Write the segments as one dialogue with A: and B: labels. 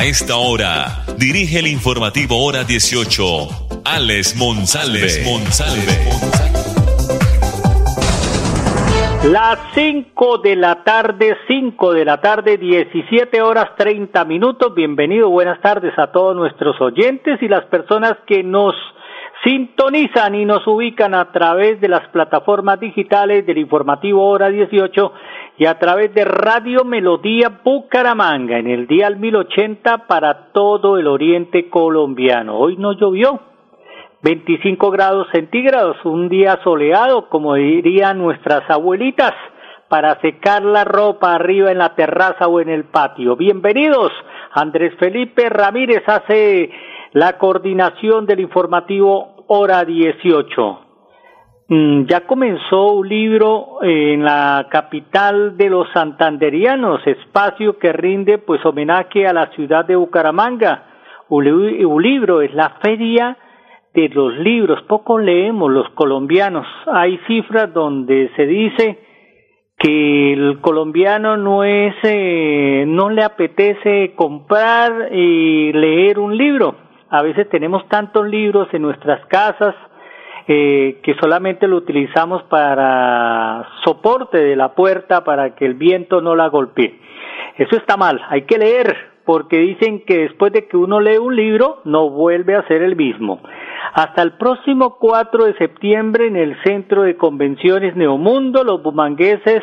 A: A esta hora, dirige el informativo Hora 18, Alex Monsalve. Monsalve.
B: Las 5 de la tarde, 5 de la tarde, 17 horas 30 minutos. Bienvenido, buenas tardes a todos nuestros oyentes y las personas que nos sintonizan y nos ubican a través de las plataformas digitales del informativo Hora 18 y a través de Radio Melodía Bucaramanga en el día 1080 para todo el oriente colombiano. Hoy no llovió, 25 grados centígrados, un día soleado, como dirían nuestras abuelitas, para secar la ropa arriba en la terraza o en el patio. Bienvenidos. Andrés Felipe Ramírez hace la coordinación del informativo Hora 18. Mm, ya comenzó un libro en la capital de los santanderianos, espacio que rinde pues homenaje a la ciudad de Bucaramanga. Un libro es la feria de los libros, poco leemos los colombianos. Hay cifras donde se dice que el colombiano no es, eh, no le apetece comprar y leer un libro. A veces tenemos tantos libros en nuestras casas que solamente lo utilizamos para soporte de la puerta para que el viento no la golpee. Eso está mal, hay que leer, porque dicen que después de que uno lee un libro no vuelve a ser el mismo. Hasta el próximo 4 de septiembre en el Centro de Convenciones Neomundo, los bumangueses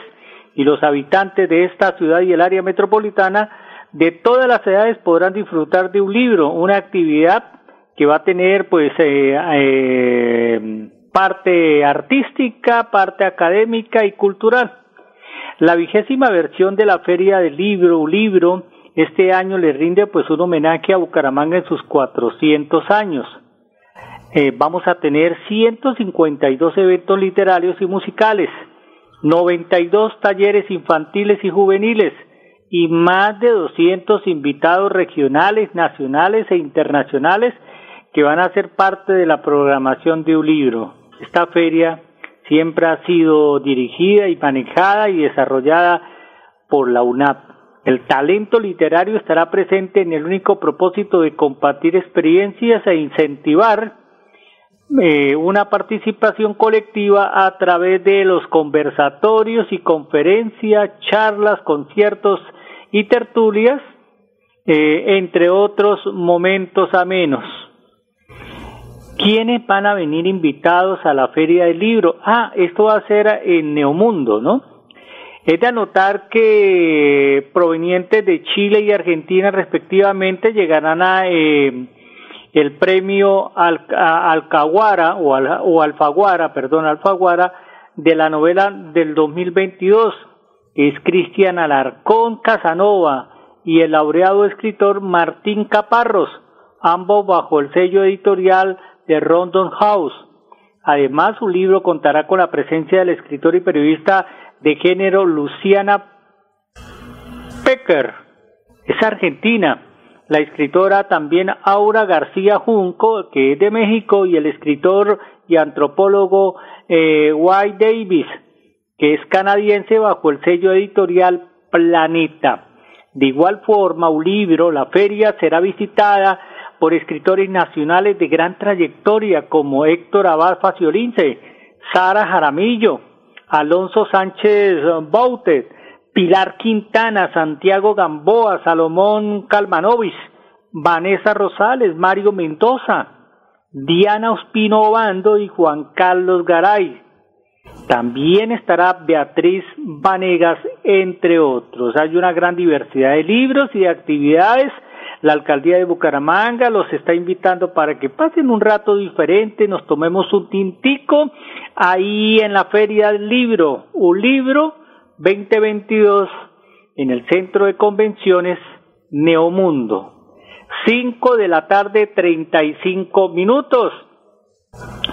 B: y los habitantes de esta ciudad y el área metropolitana de todas las edades podrán disfrutar de un libro, una actividad que va a tener pues eh, eh, parte artística, parte académica y cultural. La vigésima versión de la Feria del Libro, libro, este año le rinde pues un homenaje a Bucaramanga en sus 400 años. Eh, vamos a tener 152 eventos literarios y musicales, 92 talleres infantiles y juveniles y más de 200 invitados regionales, nacionales e internacionales que van a ser parte de la programación de un libro. Esta feria siempre ha sido dirigida y manejada y desarrollada por la UNAP. El talento literario estará presente en el único propósito de compartir experiencias e incentivar eh, una participación colectiva a través de los conversatorios y conferencias, charlas, conciertos y tertulias, eh, entre otros momentos amenos. ¿Quiénes van a venir invitados a la Feria del Libro? Ah, esto va a ser en Neomundo, ¿no? Es de anotar que provenientes de Chile y Argentina respectivamente llegarán a eh, el premio Al, Alcaguara o, o Alfaguara, perdón, Alfaguara de la novela del 2022, es Cristian Alarcón Casanova y el laureado escritor Martín Caparros, ambos bajo el sello editorial de Rondon House. Además, su libro contará con la presencia del escritor y periodista de género Luciana Pecker. Es argentina la escritora también Aura García Junco, que es de México, y el escritor y antropólogo eh, White Davis, que es canadiense bajo el sello editorial Planeta. De igual forma, un libro, la feria, será visitada por escritores nacionales de gran trayectoria como Héctor Abad Faciolince, Sara Jaramillo, Alonso Sánchez Bautet, Pilar Quintana, Santiago Gamboa, Salomón Calmanovis, Vanessa Rosales, Mario Mendoza, Diana Ospino Obando y Juan Carlos Garay. También estará Beatriz Vanegas, entre otros. Hay una gran diversidad de libros y de actividades. La alcaldía de Bucaramanga los está invitando para que pasen un rato diferente, nos tomemos un tintico ahí en la feria del libro, un libro 2022 en el Centro de Convenciones Neomundo. 5 de la tarde, 35 minutos.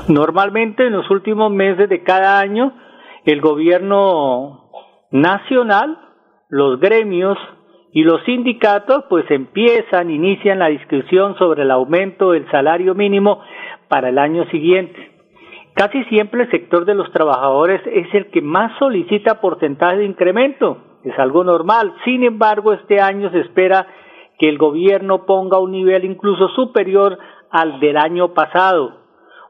B: Normalmente en los últimos meses de cada año, el gobierno nacional, los gremios y los sindicatos pues empiezan, inician la discusión sobre el aumento del salario mínimo para el año siguiente. Casi siempre el sector de los trabajadores es el que más solicita porcentaje de incremento. Es algo normal. Sin embargo, este año se espera que el gobierno ponga un nivel incluso superior al del año pasado.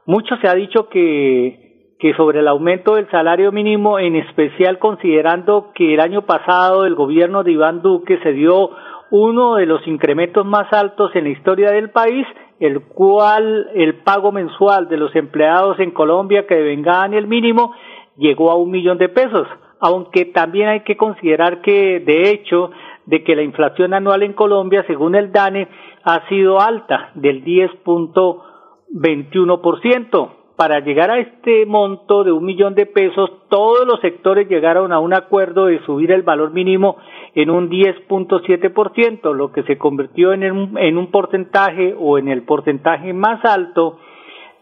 B: Mucho se ha dicho que, que sobre el aumento del salario mínimo, en especial considerando que el año pasado el gobierno de Iván Duque se dio uno de los incrementos más altos en la historia del país, el cual el pago mensual de los empleados en Colombia que devengaban el mínimo llegó a un millón de pesos, aunque también hay que considerar que de hecho de que la inflación anual en Colombia, según el DANE, ha sido alta del 10.21%. Para llegar a este monto de un millón de pesos, todos los sectores llegaron a un acuerdo de subir el valor mínimo en un 10.7%, lo que se convirtió en un, en un porcentaje o en el porcentaje más alto,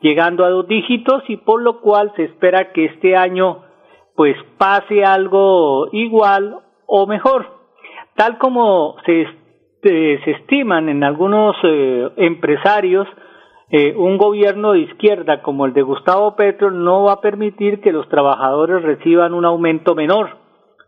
B: llegando a dos dígitos y por lo cual se espera que este año pues pase algo igual o mejor, tal como se, eh, se estiman en algunos eh, empresarios, eh, un gobierno de izquierda como el de Gustavo Petro no va a permitir que los trabajadores reciban un aumento menor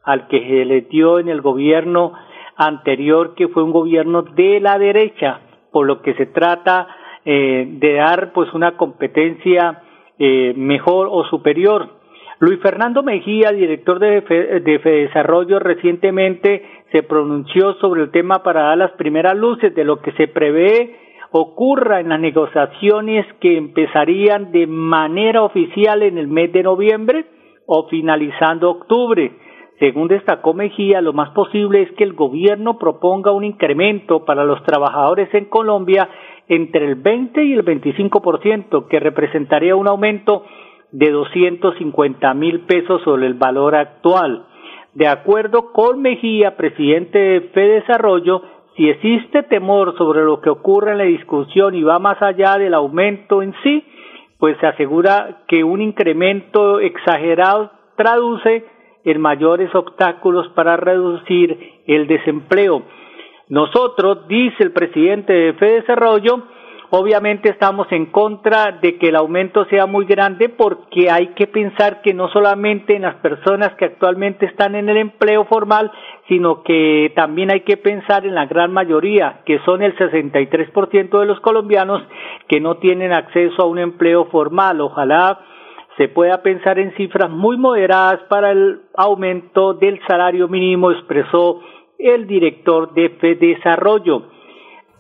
B: al que se le dio en el gobierno anterior, que fue un gobierno de la derecha, por lo que se trata eh, de dar pues una competencia eh, mejor o superior. Luis Fernando Mejía, director de, de Desarrollo, recientemente se pronunció sobre el tema para dar las primeras luces de lo que se prevé ocurra en las negociaciones que empezarían de manera oficial en el mes de noviembre o finalizando octubre. Según destacó Mejía, lo más posible es que el gobierno proponga un incremento para los trabajadores en Colombia entre el 20 y el 25%, que representaría un aumento de 250 mil pesos sobre el valor actual. De acuerdo con Mejía, presidente de Desarrollo, si existe temor sobre lo que ocurre en la discusión y va más allá del aumento en sí, pues se asegura que un incremento exagerado traduce en mayores obstáculos para reducir el desempleo. Nosotros, dice el presidente de Fede Desarrollo, obviamente estamos en contra de que el aumento sea muy grande porque hay que pensar que no solamente en las personas que actualmente están en el empleo formal, sino que también hay que pensar en la gran mayoría, que son el 63% de los colombianos que no tienen acceso a un empleo formal. Ojalá se pueda pensar en cifras muy moderadas para el aumento del salario mínimo, expresó el director de Desarrollo.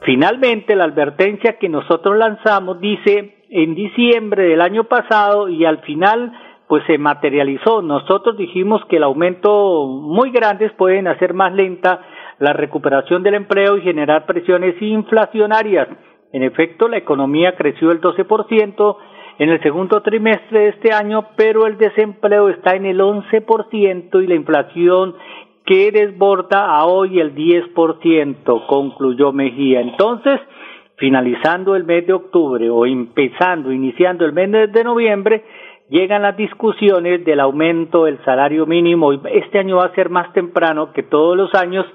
B: Finalmente, la advertencia que nosotros lanzamos dice en diciembre del año pasado y al final pues se materializó. Nosotros dijimos que el aumento muy grandes pueden hacer más lenta la recuperación del empleo y generar presiones inflacionarias. En efecto, la economía creció el 12%, en el segundo trimestre de este año, pero el desempleo está en el 11% y la inflación que desborda a hoy el 10%, concluyó Mejía. Entonces, finalizando el mes de octubre o empezando, iniciando el mes de noviembre, llegan las discusiones del aumento del salario mínimo. Este año va a ser más temprano que todos los años,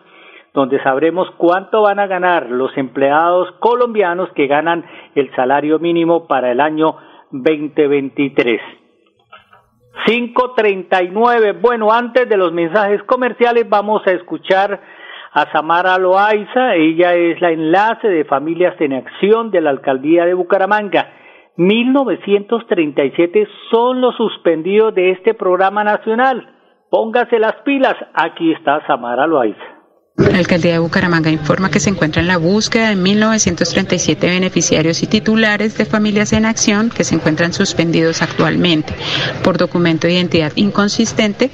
B: donde sabremos cuánto van a ganar los empleados colombianos que ganan el salario mínimo para el año 2023. 539. Bueno, antes de los mensajes comerciales vamos a escuchar a Samara Loaiza. Ella es la enlace de Familias en Acción de la Alcaldía de Bucaramanga. 1937 son los suspendidos de este programa nacional. Póngase las pilas. Aquí está Samara Loaiza.
C: La alcaldía de Bucaramanga informa que se encuentra en la búsqueda de 1.937 beneficiarios y titulares de familias en acción que se encuentran suspendidos actualmente por documento de identidad inconsistente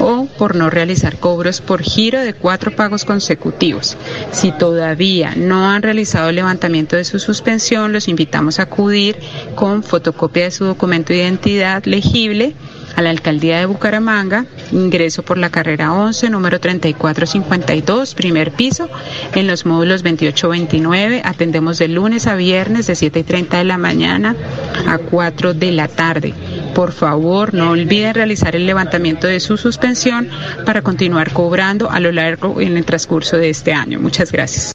C: o por no realizar cobros por giro de cuatro pagos consecutivos. Si todavía no han realizado el levantamiento de su suspensión, los invitamos a acudir con fotocopia de su documento de identidad legible a la alcaldía de Bucaramanga, ingreso por la carrera 11, número 3452, primer piso, en los módulos 28-29. Atendemos de lunes a viernes de 7 y 30 de la mañana a 4 de la tarde. Por favor, no olviden realizar el levantamiento de su suspensión para continuar cobrando a lo largo en el transcurso de este año. Muchas gracias.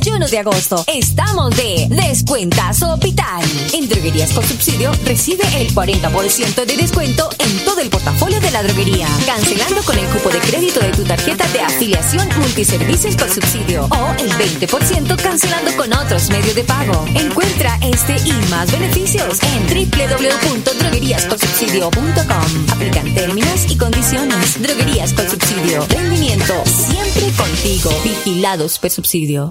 D: 31 de agosto, estamos de Descuentazo Hospital. En Droguerías con Subsidio recibe el 40% de descuento en todo el portafolio de la droguería, cancelando con el cupo de crédito de tu tarjeta de afiliación Multiservicios con Subsidio o el 20% cancelando con otros medios de pago. Encuentra este y más beneficios en www.drogueríasconsubsidio.com. Aplican términos y condiciones. Droguerías con Subsidio. Rendimiento siempre contigo. Vigilados por subsidio.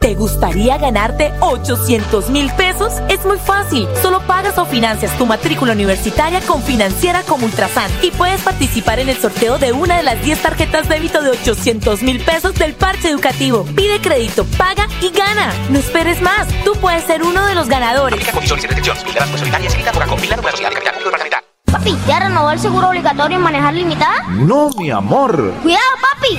E: ¿Te gustaría ganarte 800 mil pesos? Es muy fácil. Solo pagas o financias tu matrícula universitaria con Financiera como Ultrasan y puedes participar en el sorteo de una de las 10 tarjetas débito de 800 mil pesos del parche educativo. Pide crédito, paga y gana. No esperes más. Tú puedes ser uno de los ganadores.
F: Papi, ¿ya renovó el seguro obligatorio en manejar limitada?
G: No, mi amor.
F: ¡Cuidado, papi!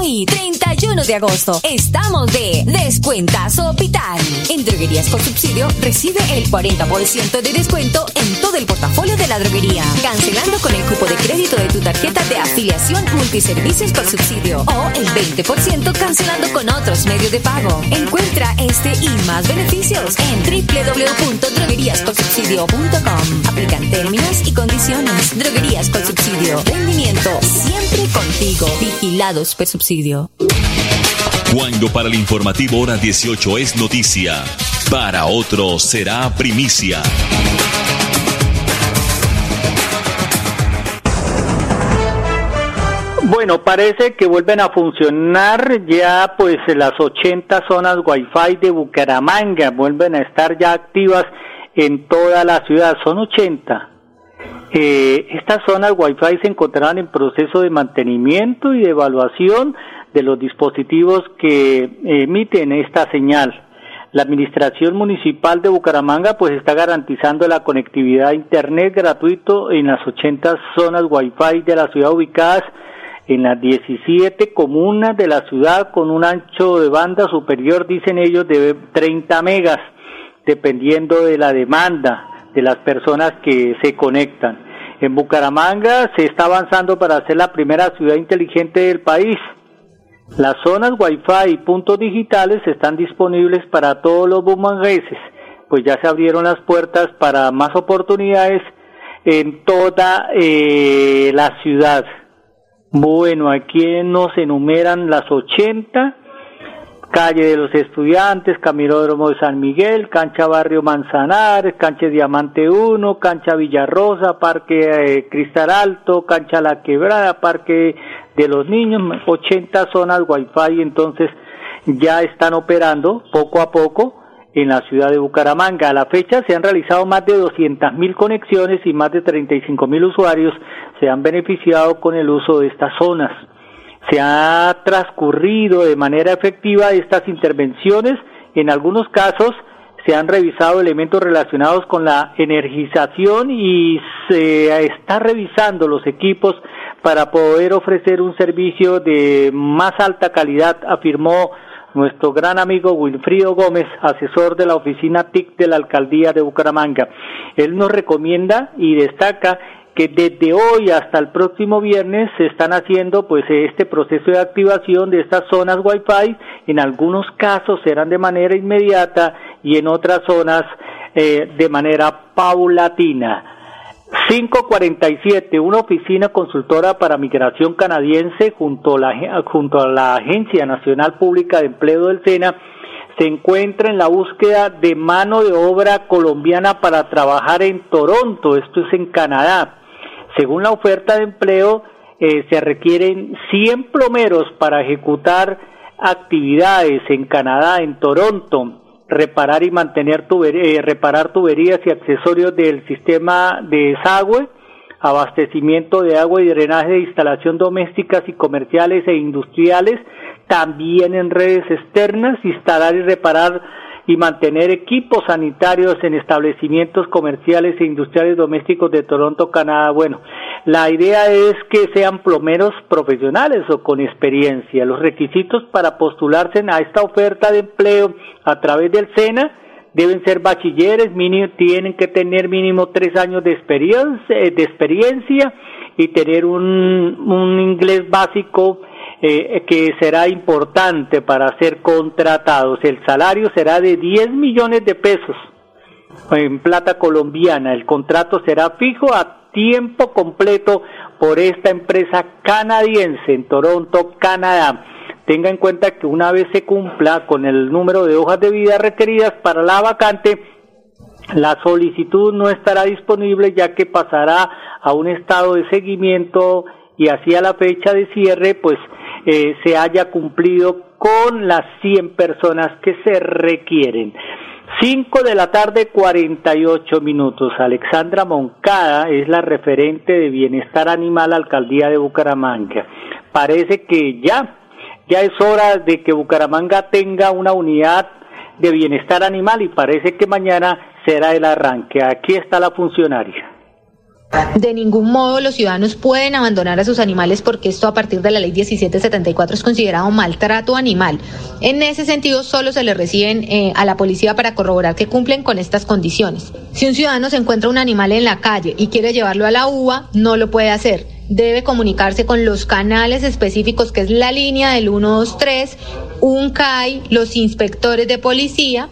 D: Hoy, 31 de agosto, estamos de Descuentazo Hospital. En Droguerías con Subsidio recibe el 40% de descuento en todo el portafolio de la droguería, cancelando con el cupo de crédito de tu tarjeta de afiliación Multiservicios con Subsidio o el 20% cancelando con otros medios de pago. Encuentra este y más beneficios en www.drogueríasconsubsidio.com. Aplican términos y condiciones. Droguerías con Subsidio. Rendimiento siempre contigo. Vigilados por subsidio.
A: Cuando para el informativo hora 18 es noticia, para otro será primicia.
B: Bueno, parece que vuelven a funcionar ya pues las 80 zonas Wi-Fi de Bucaramanga, vuelven a estar ya activas en toda la ciudad, son 80. Eh, estas zonas Wi-Fi se encontrarán en proceso de mantenimiento y de evaluación de los dispositivos que emiten esta señal. La Administración Municipal de Bucaramanga pues está garantizando la conectividad a Internet gratuito en las 80 zonas Wi-Fi de la ciudad ubicadas en las 17 comunas de la ciudad con un ancho de banda superior, dicen ellos, de 30 megas, dependiendo de la demanda de las personas que se conectan. En Bucaramanga se está avanzando para ser la primera ciudad inteligente del país. Las zonas Wi-Fi y puntos digitales están disponibles para todos los bumangueses, pues ya se abrieron las puertas para más oportunidades en toda eh, la ciudad. Bueno, aquí nos enumeran las 80 calle de los estudiantes, Camilódromo de San Miguel, cancha Barrio Manzanares, cancha Diamante 1, cancha Villarrosa, parque eh, Cristal Alto, cancha La Quebrada, parque de los niños, 80 zonas Wi-Fi, entonces ya están operando poco a poco en la ciudad de Bucaramanga. A la fecha se han realizado más de 200 mil conexiones y más de 35 mil usuarios se han beneficiado con el uso de estas zonas se ha transcurrido de manera efectiva estas intervenciones. En algunos casos se han revisado elementos relacionados con la energización y se está revisando los equipos para poder ofrecer un servicio de más alta calidad, afirmó nuestro gran amigo Wilfrido Gómez, asesor de la oficina TIC de la alcaldía de Bucaramanga. Él nos recomienda y destaca que desde hoy hasta el próximo viernes se están haciendo pues este proceso de activación de estas zonas Wi-Fi. En algunos casos serán de manera inmediata y en otras zonas eh, de manera paulatina. 547, una oficina consultora para migración canadiense junto a, la, junto a la Agencia Nacional Pública de Empleo del SENA se encuentra en la búsqueda de mano de obra colombiana para trabajar en Toronto, esto es en Canadá. Según la oferta de empleo, eh, se requieren 100 plomeros para ejecutar actividades en Canadá, en Toronto, reparar y mantener eh, reparar tuberías y accesorios del sistema de desagüe, abastecimiento de agua y drenaje de instalación domésticas y comerciales e industriales, también en redes externas, instalar y reparar y mantener equipos sanitarios en establecimientos comerciales e industriales domésticos de Toronto, Canadá. Bueno, la idea es que sean plomeros profesionales o con experiencia. Los requisitos para postularse a esta oferta de empleo a través del SENA deben ser bachilleres, mínimo, tienen que tener mínimo tres años de experiencia, de experiencia y tener un inglés básico eh, que será importante para ser contratados. El salario será de 10 millones de pesos en plata colombiana. El contrato será fijo a tiempo completo por esta empresa canadiense en Toronto, Canadá. Tenga en cuenta que una vez se cumpla con el número de hojas de vida requeridas para la vacante, la solicitud no estará disponible ya que pasará a un estado de seguimiento y así a la fecha de cierre, pues se haya cumplido con las 100 personas que se requieren. 5 de la tarde, 48 minutos. Alexandra Moncada es la referente de Bienestar Animal Alcaldía de Bucaramanga. Parece que ya, ya es hora de que Bucaramanga tenga una unidad de bienestar animal y parece que mañana será el arranque. Aquí está la funcionaria.
G: De ningún modo los ciudadanos pueden abandonar a sus animales porque esto a partir de la ley 1774 es considerado maltrato animal. En ese sentido, solo se le reciben eh, a la policía para corroborar que cumplen con estas condiciones. Si un ciudadano se encuentra un animal en la calle y quiere llevarlo a la UBA, no lo puede hacer. Debe comunicarse con los canales específicos que es la línea del 123, un CAI, los inspectores de policía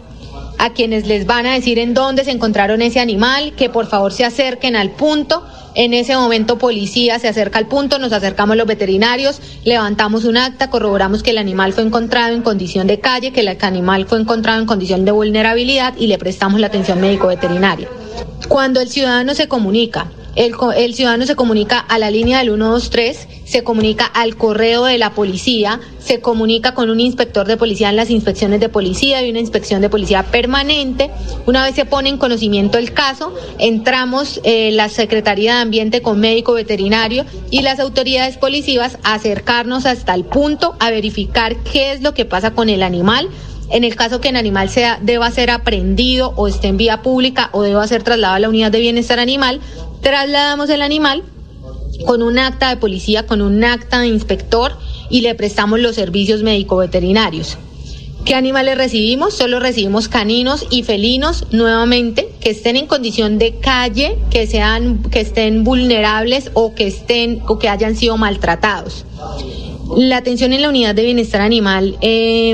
G: a quienes les van a decir en dónde se encontraron ese animal, que por favor se acerquen al punto. En ese momento policía se acerca al punto, nos acercamos los veterinarios, levantamos un acta, corroboramos que el animal fue encontrado en condición de calle, que el animal fue encontrado en condición de vulnerabilidad y le prestamos la atención médico veterinaria. Cuando el ciudadano se comunica el, ciudadano se comunica a la línea del 123, se comunica al correo de la policía, se comunica con un inspector de policía en las inspecciones de policía y una inspección de policía permanente. Una vez se pone en conocimiento el caso, entramos eh, la Secretaría de Ambiente con médico veterinario y las autoridades policivas a acercarnos hasta el punto a verificar qué es lo que pasa con el animal en el caso que el animal sea, deba ser aprendido o esté en vía pública o deba ser trasladado a la unidad de bienestar animal, trasladamos el animal con un acta de policía, con un acta de inspector y le prestamos los servicios médico-veterinarios. ¿Qué animales recibimos? Solo recibimos caninos y felinos nuevamente que estén en condición de calle, que sean, que estén vulnerables o que estén o que hayan sido maltratados. La atención en la unidad de bienestar animal eh,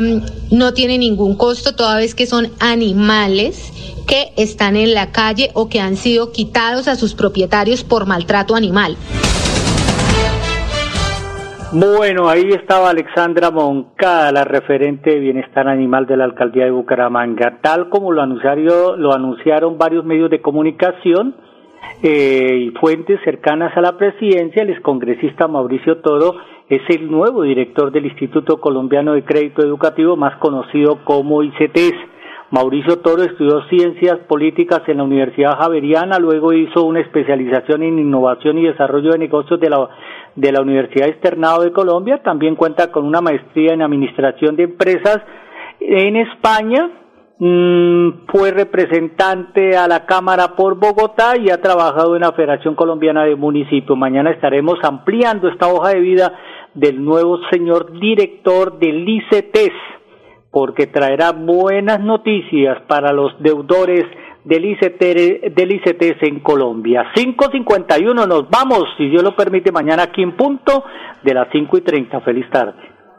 G: no tiene ningún costo toda vez que son animales que están en la calle o que han sido quitados a sus propietarios por maltrato animal.
B: Bueno, ahí estaba Alexandra Moncada, la referente de bienestar animal de la alcaldía de Bucaramanga. Tal como lo anunciaron, lo anunciaron varios medios de comunicación eh, y fuentes cercanas a la presidencia, el excongresista Mauricio Toro es el nuevo director del Instituto Colombiano de Crédito Educativo, más conocido como ICTES. Mauricio Toro estudió ciencias políticas en la Universidad Javeriana, luego hizo una especialización en innovación y desarrollo de negocios de la de la Universidad Externado de Colombia, también cuenta con una maestría en Administración de Empresas en España, fue representante a la Cámara por Bogotá y ha trabajado en la Federación Colombiana de Municipios. Mañana estaremos ampliando esta hoja de vida del nuevo señor director del ICETES, porque traerá buenas noticias para los deudores del ICT, del ICTS en Colombia. 5.51 nos vamos, si Dios lo permite, mañana aquí en punto de las 5 y 30. Feliz tarde.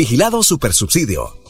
H: Vigilado Supersubsidio.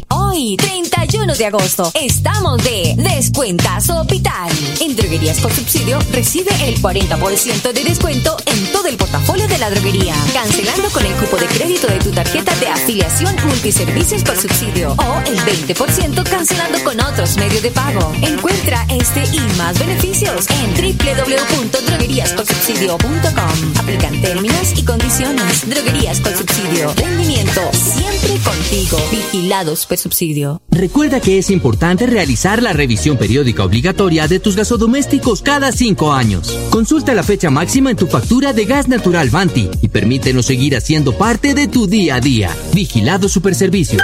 D: Hoy, 31 de agosto, estamos de Descuentazo Hospital. En Droguerías con Subsidio recibe el 40% de descuento en todo el portafolio de la droguería, cancelando con el cupo de crédito de tu tarjeta de afiliación multiservicios por subsidio o el 20% cancelando con otros medios de pago. Encuentra este y más beneficios en www.drogueríascolsubsidio.com. Aplican términos y condiciones. Droguerías con subsidio. Rendimiento siempre contigo. Vigilados subsidio.
I: Recuerda que es importante realizar la revisión periódica obligatoria de tus gasodomésticos cada cinco años. Consulta la fecha máxima en tu factura de gas natural Vanti y permítenos seguir haciendo parte de tu día a día. Vigilado Superservicios.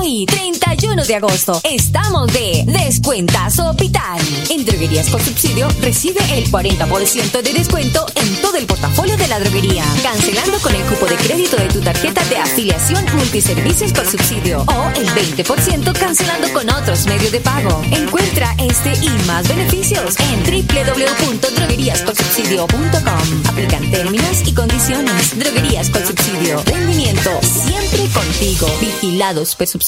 D: Hoy, 31 de agosto, estamos de Descuentazo Hospital. En Droguerías con Subsidio recibe el 40% de descuento en todo el portafolio de la droguería, cancelando con el cupo de crédito de tu tarjeta de afiliación multiservicios por subsidio o el 20% cancelando con otros medios de pago. Encuentra este y más beneficios en www.drogueríascolsubsidio.com. Aplican términos y condiciones. Droguerías con subsidio. Rendimiento siempre contigo. Vigilados por subsidio